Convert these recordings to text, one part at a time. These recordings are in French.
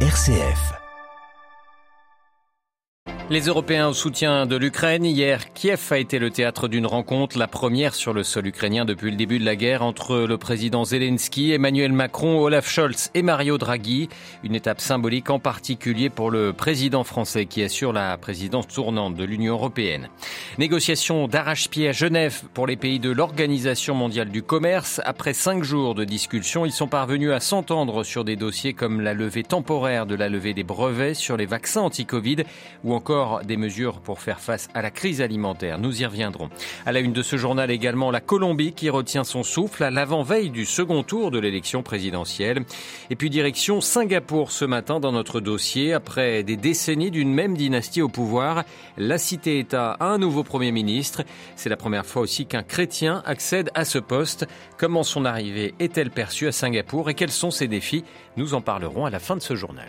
RCF. Les Européens au soutien de l'Ukraine. Hier, Kiev a été le théâtre d'une rencontre, la première sur le sol ukrainien depuis le début de la guerre entre le président Zelensky, Emmanuel Macron, Olaf Scholz et Mario Draghi. Une étape symbolique en particulier pour le président français qui assure la présidence tournante de l'Union européenne. Négociation d'arrache-pied à Genève pour les pays de l'Organisation mondiale du commerce. Après cinq jours de discussion, ils sont parvenus à s'entendre sur des dossiers comme la levée temporaire de la levée des brevets sur les vaccins anti-Covid ou encore des mesures pour faire face à la crise alimentaire. Nous y reviendrons. À la une de ce journal également, la Colombie qui retient son souffle à l'avant-veille du second tour de l'élection présidentielle. Et puis direction Singapour ce matin dans notre dossier. Après des décennies d'une même dynastie au pouvoir, la cité-État a un nouveau Premier ministre. C'est la première fois aussi qu'un chrétien accède à ce poste. Comment son arrivée est-elle perçue à Singapour et quels sont ses défis? Nous en parlerons à la fin de ce journal.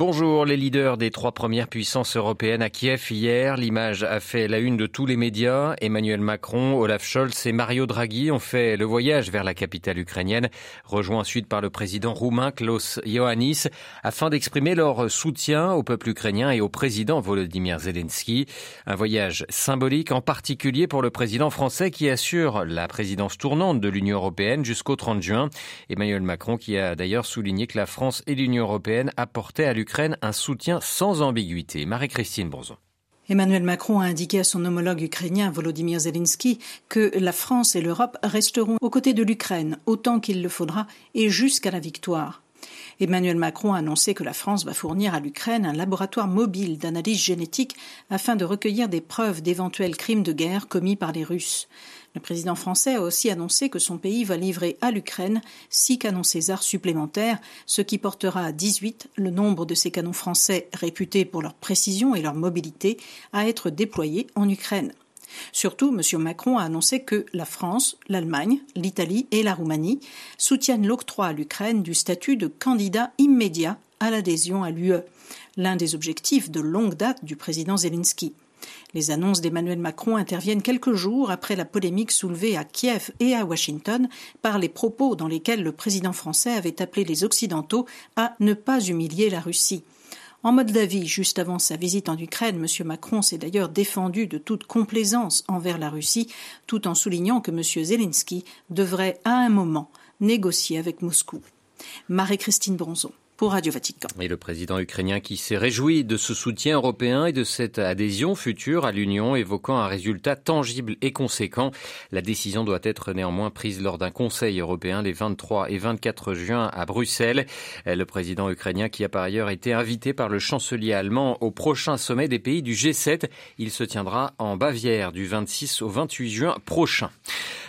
Bonjour, les leaders des trois premières puissances européennes à Kiev hier. L'image a fait la une de tous les médias. Emmanuel Macron, Olaf Scholz et Mario Draghi ont fait le voyage vers la capitale ukrainienne, rejoint ensuite par le président roumain Klaus Iohannis, afin d'exprimer leur soutien au peuple ukrainien et au président Volodymyr Zelensky. Un voyage symbolique, en particulier pour le président français qui assure la présidence tournante de l'Union européenne jusqu'au 30 juin. Emmanuel Macron qui a d'ailleurs souligné que la France et l'Union européenne apportaient à l'Ukraine un soutien sans ambiguïté. Marie-Christine. Emmanuel Macron a indiqué à son homologue ukrainien Volodymyr Zelensky que la France et l'Europe resteront aux côtés de l'Ukraine autant qu'il le faudra et jusqu'à la victoire. Emmanuel Macron a annoncé que la France va fournir à l'Ukraine un laboratoire mobile d'analyse génétique afin de recueillir des preuves d'éventuels crimes de guerre commis par les Russes. Le président français a aussi annoncé que son pays va livrer à l'Ukraine six canons César supplémentaires, ce qui portera à 18 le nombre de ces canons français réputés pour leur précision et leur mobilité à être déployés en Ukraine. Surtout, M. Macron a annoncé que la France, l'Allemagne, l'Italie et la Roumanie soutiennent l'octroi à l'Ukraine du statut de candidat immédiat à l'adhésion à l'UE, l'un des objectifs de longue date du président Zelensky. Les annonces d'Emmanuel Macron interviennent quelques jours après la polémique soulevée à Kiev et à Washington par les propos dans lesquels le président français avait appelé les Occidentaux à ne pas humilier la Russie. En mode d'avis, juste avant sa visite en Ukraine, M. Macron s'est d'ailleurs défendu de toute complaisance envers la Russie, tout en soulignant que M. Zelensky devrait à un moment négocier avec Moscou. Marie-Christine Bronzon pour Vatican. Et le président ukrainien qui s'est réjoui de ce soutien européen et de cette adhésion future à l'Union, évoquant un résultat tangible et conséquent. La décision doit être néanmoins prise lors d'un Conseil européen les 23 et 24 juin à Bruxelles. Le président ukrainien qui a par ailleurs été invité par le chancelier allemand au prochain sommet des pays du G7. Il se tiendra en Bavière du 26 au 28 juin prochain.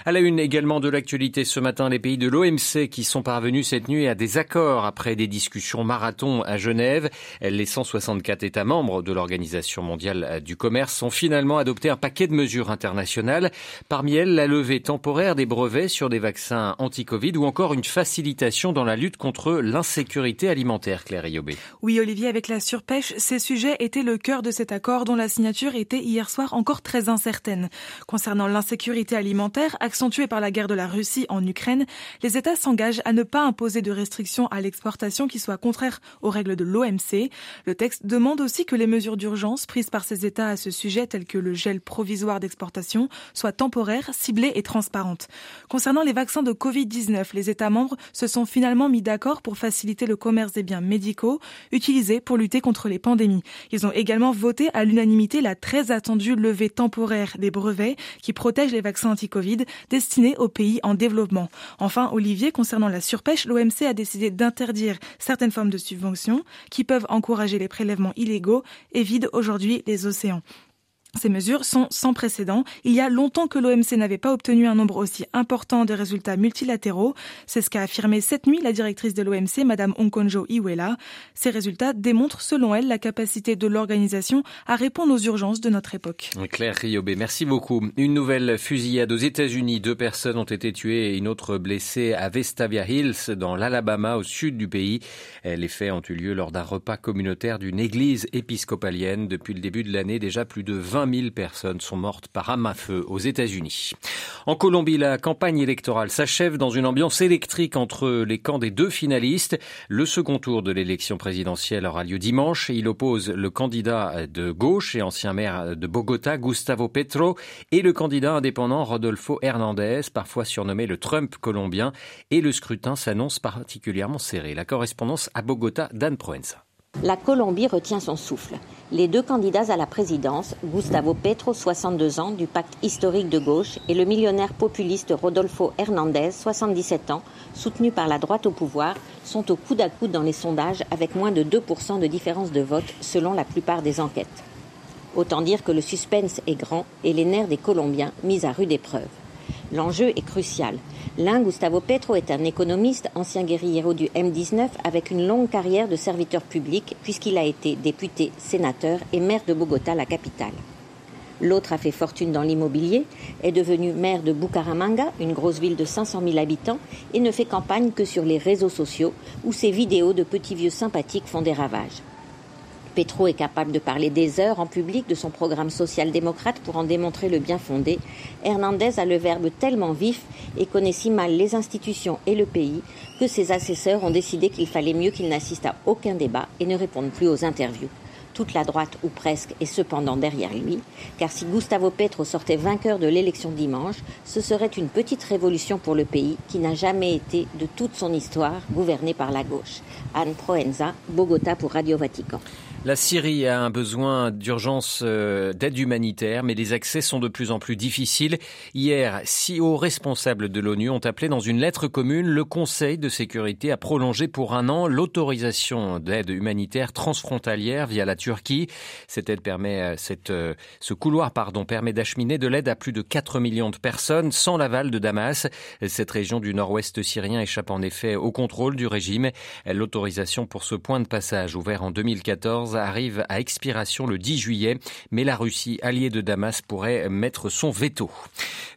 À la une également de l'actualité ce matin, les pays de l'OMC qui sont parvenus cette nuit à des accords après des discussions marathon à Genève. Les 164 États membres de l'Organisation mondiale du commerce ont finalement adopté un paquet de mesures internationales. Parmi elles, la levée temporaire des brevets sur des vaccins anti-Covid ou encore une facilitation dans la lutte contre l'insécurité alimentaire, Claire Iobé. Oui, Olivier, avec la surpêche, ces sujets étaient le cœur de cet accord dont la signature était hier soir encore très incertaine. Concernant l'insécurité alimentaire, accentuée par la guerre de la Russie en Ukraine, les États s'engagent à ne pas imposer de restrictions à l'exportation qui soient contraires aux règles de l'OMC. Le texte demande aussi que les mesures d'urgence prises par ces États à ce sujet, telles que le gel provisoire d'exportation, soient temporaires, ciblées et transparentes. Concernant les vaccins de Covid-19, les États membres se sont finalement mis d'accord pour faciliter le commerce des biens médicaux utilisés pour lutter contre les pandémies. Ils ont également voté à l'unanimité la très attendue levée temporaire des brevets qui protègent les vaccins anti-Covid destinés aux pays en développement. Enfin, Olivier, concernant la surpêche, l'OMC a décidé d'interdire certaines formes de subventions qui peuvent encourager les prélèvements illégaux et vident aujourd'hui les océans. Ces mesures sont sans précédent. Il y a longtemps que l'OMC n'avait pas obtenu un nombre aussi important de résultats multilatéraux. C'est ce qu'a affirmé cette nuit la directrice de l'OMC, Madame Onkonjo Iweala. Ces résultats démontrent, selon elle, la capacité de l'organisation à répondre aux urgences de notre époque. Claire Riobé, merci beaucoup. Une nouvelle fusillade aux États-Unis. Deux personnes ont été tuées et une autre blessée à Vestavia Hills, dans l'Alabama, au sud du pays. Les faits ont eu lieu lors d'un repas communautaire d'une église épiscopalienne. Depuis le début de l'année, déjà plus de 20 20 000 personnes sont mortes par arme à feu aux États-Unis. En Colombie, la campagne électorale s'achève dans une ambiance électrique entre les camps des deux finalistes. Le second tour de l'élection présidentielle aura lieu dimanche. Il oppose le candidat de gauche et ancien maire de Bogota, Gustavo Petro, et le candidat indépendant Rodolfo Hernandez, parfois surnommé le Trump colombien. Et le scrutin s'annonce particulièrement serré. La correspondance à Bogota, Dan Proenza. La Colombie retient son souffle. Les deux candidats à la présidence, Gustavo Petro, 62 ans, du pacte historique de gauche, et le millionnaire populiste Rodolfo Hernandez, 77 ans, soutenu par la droite au pouvoir, sont au coude à coude dans les sondages avec moins de 2% de différence de vote selon la plupart des enquêtes. Autant dire que le suspense est grand et les nerfs des Colombiens mis à rude épreuve. L'enjeu est crucial. L'un, Gustavo Petro, est un économiste, ancien guerrier du M19, avec une longue carrière de serviteur public, puisqu'il a été député, sénateur et maire de Bogota, la capitale. L'autre a fait fortune dans l'immobilier, est devenu maire de Bucaramanga, une grosse ville de 500 000 habitants, et ne fait campagne que sur les réseaux sociaux, où ses vidéos de petits vieux sympathiques font des ravages. Petro est capable de parler des heures en public de son programme social-démocrate pour en démontrer le bien fondé. Hernandez a le verbe tellement vif et connaît si mal les institutions et le pays que ses assesseurs ont décidé qu'il fallait mieux qu'il n'assiste à aucun débat et ne réponde plus aux interviews. Toute la droite, ou presque, est cependant derrière lui, car si Gustavo Petro sortait vainqueur de l'élection dimanche, ce serait une petite révolution pour le pays qui n'a jamais été, de toute son histoire, gouverné par la gauche. Anne Proenza, Bogota pour Radio Vatican. La Syrie a un besoin d'urgence euh, d'aide humanitaire, mais les accès sont de plus en plus difficiles. Hier, six hauts responsables de l'ONU ont appelé dans une lettre commune le Conseil de sécurité à prolonger pour un an l'autorisation d'aide humanitaire transfrontalière via la Turquie. Cette aide permet, euh, cette, euh, ce couloir, pardon, permet d'acheminer de l'aide à plus de 4 millions de personnes sans l'aval de Damas. Cette région du nord-ouest syrien échappe en effet au contrôle du régime. L'autorisation pour ce point de passage ouvert en 2014 arrive à expiration le 10 juillet, mais la Russie, alliée de Damas, pourrait mettre son veto.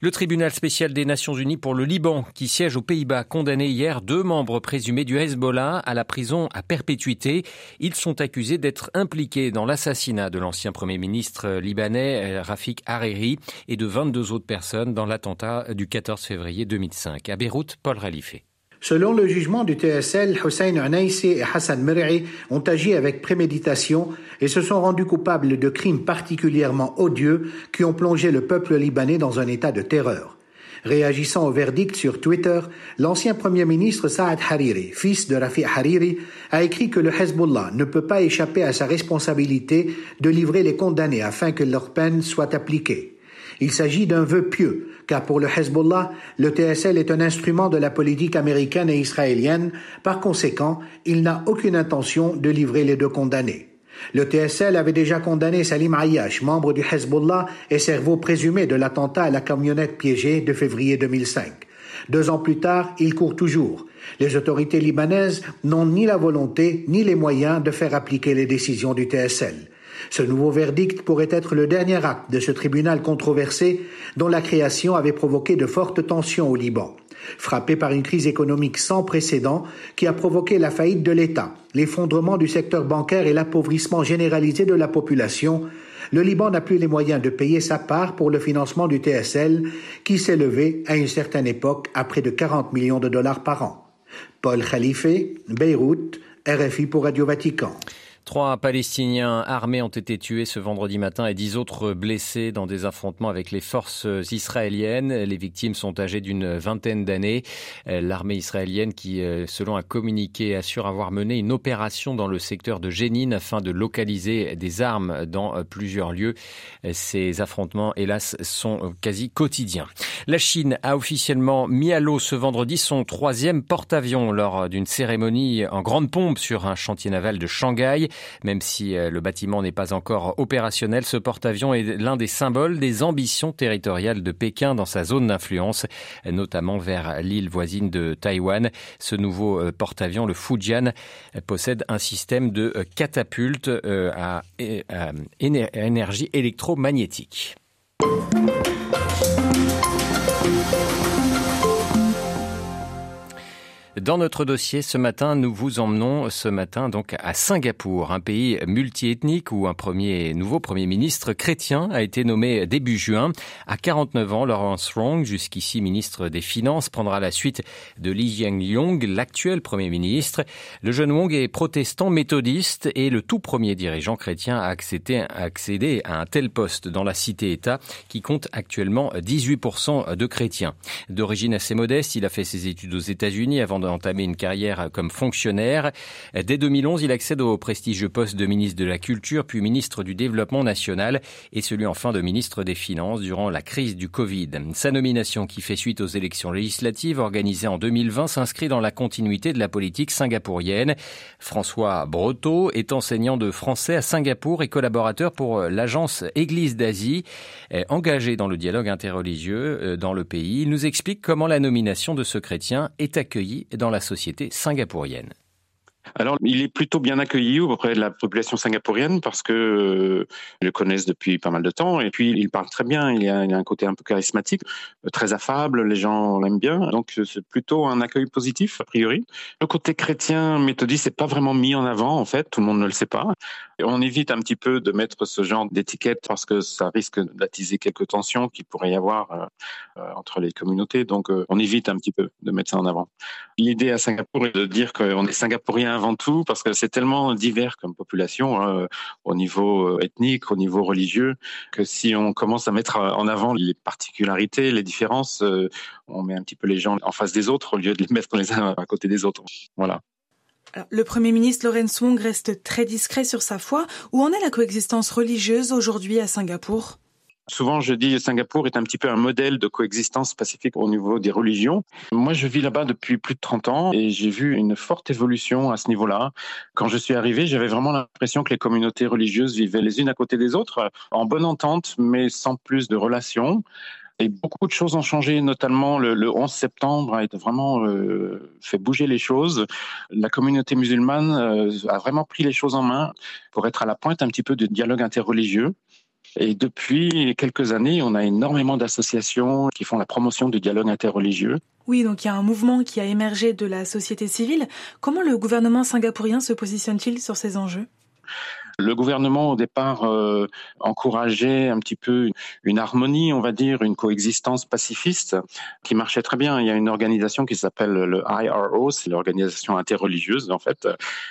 Le tribunal spécial des Nations Unies pour le Liban, qui siège aux Pays-Bas, condamné hier deux membres présumés du Hezbollah à la prison à perpétuité. Ils sont accusés d'être impliqués dans l'assassinat de l'ancien Premier ministre libanais Rafik Hariri et de 22 autres personnes dans l'attentat du 14 février 2005. À Beyrouth, Paul Ralifé. Selon le jugement du TSL, Hussein Anaïsi et Hassan Mer'i ont agi avec préméditation et se sont rendus coupables de crimes particulièrement odieux qui ont plongé le peuple libanais dans un état de terreur. Réagissant au verdict sur Twitter, l'ancien premier ministre Saad Hariri, fils de Rafi Hariri, a écrit que le Hezbollah ne peut pas échapper à sa responsabilité de livrer les condamnés afin que leur peine soit appliquée. Il s'agit d'un vœu pieux, car pour le Hezbollah, le TSL est un instrument de la politique américaine et israélienne, par conséquent, il n'a aucune intention de livrer les deux condamnés. Le TSL avait déjà condamné Salim Ayyash, membre du Hezbollah et cerveau présumé de l'attentat à la camionnette piégée de février 2005. Deux ans plus tard, il court toujours. Les autorités libanaises n'ont ni la volonté ni les moyens de faire appliquer les décisions du TSL. Ce nouveau verdict pourrait être le dernier acte de ce tribunal controversé dont la création avait provoqué de fortes tensions au Liban. Frappé par une crise économique sans précédent qui a provoqué la faillite de l'État, l'effondrement du secteur bancaire et l'appauvrissement généralisé de la population, le Liban n'a plus les moyens de payer sa part pour le financement du TSL qui s'est levé à une certaine époque à près de 40 millions de dollars par an. Paul Khalife, Beyrouth, RFI pour Radio Vatican. Trois Palestiniens armés ont été tués ce vendredi matin et dix autres blessés dans des affrontements avec les forces israéliennes. Les victimes sont âgées d'une vingtaine d'années. L'armée israélienne qui, selon un communiqué, assure avoir mené une opération dans le secteur de Jénine afin de localiser des armes dans plusieurs lieux. Ces affrontements, hélas, sont quasi quotidiens. La Chine a officiellement mis à l'eau ce vendredi son troisième porte-avions lors d'une cérémonie en grande pompe sur un chantier naval de Shanghai. Même si euh, le bâtiment n'est pas encore opérationnel, ce porte-avions est l'un des symboles des ambitions territoriales de Pékin dans sa zone d'influence, notamment vers l'île voisine de Taïwan. Ce nouveau euh, porte-avions, le Fujian, possède un système de euh, catapulte à énergie électromagnétique. Dans notre dossier ce matin, nous vous emmenons ce matin donc à Singapour, un pays multiethnique où un premier nouveau premier ministre chrétien a été nommé début juin. À 49 ans, Lawrence Wong, jusqu'ici ministre des Finances, prendra la suite de Lee Jae-yong, l'actuel premier ministre. Le jeune Wong est protestant méthodiste et le tout premier dirigeant chrétien à accéder à un tel poste dans la cité-État qui compte actuellement 18% de chrétiens. D'origine assez modeste, il a fait ses études aux États-Unis avant d'entamer une carrière comme fonctionnaire. Dès 2011, il accède au prestigieux poste de ministre de la Culture, puis ministre du Développement national et celui enfin de ministre des Finances durant la crise du Covid. Sa nomination qui fait suite aux élections législatives organisées en 2020 s'inscrit dans la continuité de la politique singapourienne. François Breteau est enseignant de français à Singapour et collaborateur pour l'agence Église d'Asie, engagé dans le dialogue interreligieux euh, dans le pays. Il nous explique comment la nomination de ce chrétien est accueillie dans la société singapourienne. Alors, il est plutôt bien accueilli auprès de la population singapourienne parce que euh, le connaissent depuis pas mal de temps et puis il parle très bien. Il a, un côté un peu charismatique, euh, très affable. Les gens l'aiment bien, donc c'est plutôt un accueil positif a priori. Le côté chrétien méthodiste n'est pas vraiment mis en avant en fait. Tout le monde ne le sait pas. On évite un petit peu de mettre ce genre d'étiquette parce que ça risque d'attiser quelques tensions qu'il pourrait y avoir euh, entre les communautés. Donc, on évite un petit peu de mettre ça en avant. L'idée à Singapour est de dire qu'on est singapourien avant tout parce que c'est tellement divers comme population hein, au niveau euh, ethnique, au niveau religieux, que si on commence à mettre en avant les particularités, les différences, euh, on met un petit peu les gens en face des autres au lieu de les mettre les uns à côté des autres. Voilà. Le Premier ministre Lawrence Wong reste très discret sur sa foi. Où en est la coexistence religieuse aujourd'hui à Singapour? Souvent, je dis Singapour est un petit peu un modèle de coexistence pacifique au niveau des religions. Moi, je vis là-bas depuis plus de 30 ans et j'ai vu une forte évolution à ce niveau-là. Quand je suis arrivé, j'avais vraiment l'impression que les communautés religieuses vivaient les unes à côté des autres, en bonne entente, mais sans plus de relations. Et beaucoup de choses ont changé, notamment le, 11 septembre a vraiment euh, fait bouger les choses. La communauté musulmane euh, a vraiment pris les choses en main pour être à la pointe un petit peu du dialogue interreligieux. Et depuis quelques années, on a énormément d'associations qui font la promotion du dialogue interreligieux. Oui, donc il y a un mouvement qui a émergé de la société civile. Comment le gouvernement singapourien se positionne-t-il sur ces enjeux? Le gouvernement, au départ, euh, encourageait un petit peu une harmonie, on va dire, une coexistence pacifiste qui marchait très bien. Il y a une organisation qui s'appelle le IRO, c'est l'organisation interreligieuse, en fait,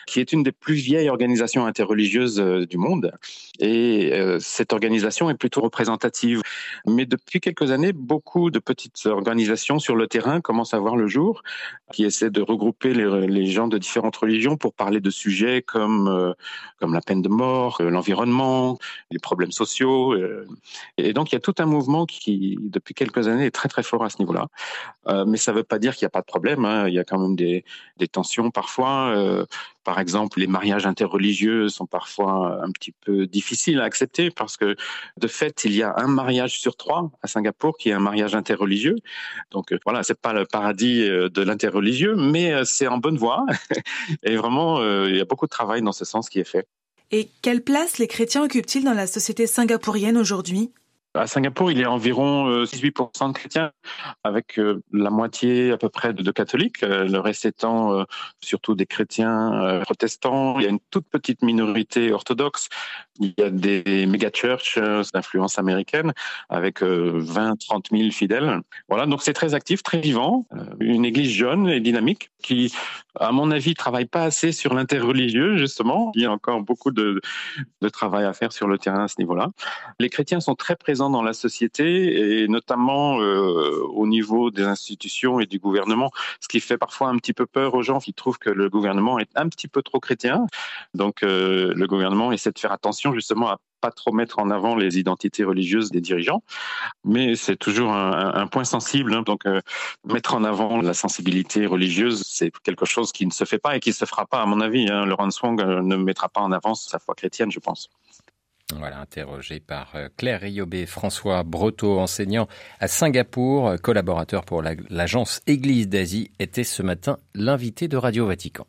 qui est une des plus vieilles organisations interreligieuses euh, du monde. Et euh, cette organisation est plutôt représentative. Mais depuis quelques années, beaucoup de petites organisations sur le terrain commencent à voir le jour, qui essaient de regrouper les, gens de différentes religions pour parler de sujets comme, comme la peine de mort, euh, l'environnement, les problèmes sociaux. Euh, et donc, il y a tout un mouvement qui, depuis quelques années, est très, très fort à ce niveau-là. Euh, mais ça ne veut pas dire qu'il n'y a pas de problème. Hein. Il y a quand même des, des tensions parfois. par exemple, les mariages interreligieux sont parfois un petit peu difficiles à accepter parce que, de fait, il y a un mariage sur trois à Singapour qui est un mariage interreligieux. Donc, voilà, c'est pas le paradis de l'interreligieux, mais c'est en bonne voie. et vraiment, il y a beaucoup de travail dans ce sens qui est fait. Et quelle place les chrétiens occupent-ils dans la société singapourienne aujourd'hui? À Singapour, il y a environ 18% euh, de chrétiens, avec euh, la moitié à peu près de catholiques, euh, le reste étant surtout des chrétiens protestants. Il y a une toute petite minorité orthodoxe. Il y a des méga-churches d'influence américaine avec 20, 30 000 fidèles. Voilà, donc c'est très actif, très vivant. Une église jeune et dynamique qui, à mon avis, travaille pas assez sur l'interreligieux, justement. Il y a encore beaucoup de, de travail à faire sur le terrain à ce niveau-là. Les chrétiens sont très présents dans la société et notamment euh, au niveau des institutions et du gouvernement, ce qui fait parfois un petit peu peur aux gens qui trouvent que le gouvernement est un petit peu trop chrétien. Donc euh, le gouvernement essaie de faire attention justement à pas trop mettre en avant les identités religieuses des dirigeants, mais c'est toujours un, point sensible. Hein. donc, euh, mettre en avant la sensibilité religieuse, c'est quelque chose qui ne se fait pas et qui ne se fera pas, à mon avis. Hein. Laurent Swang ne mettra pas en avant sa foi chrétienne, je pense. Voilà, interrogé par euh, Claire Riobé, François Breteau, enseignant à Singapour, collaborateur pour l'agence Église d'Asie, était ce matin l'invité de Radio Vatican.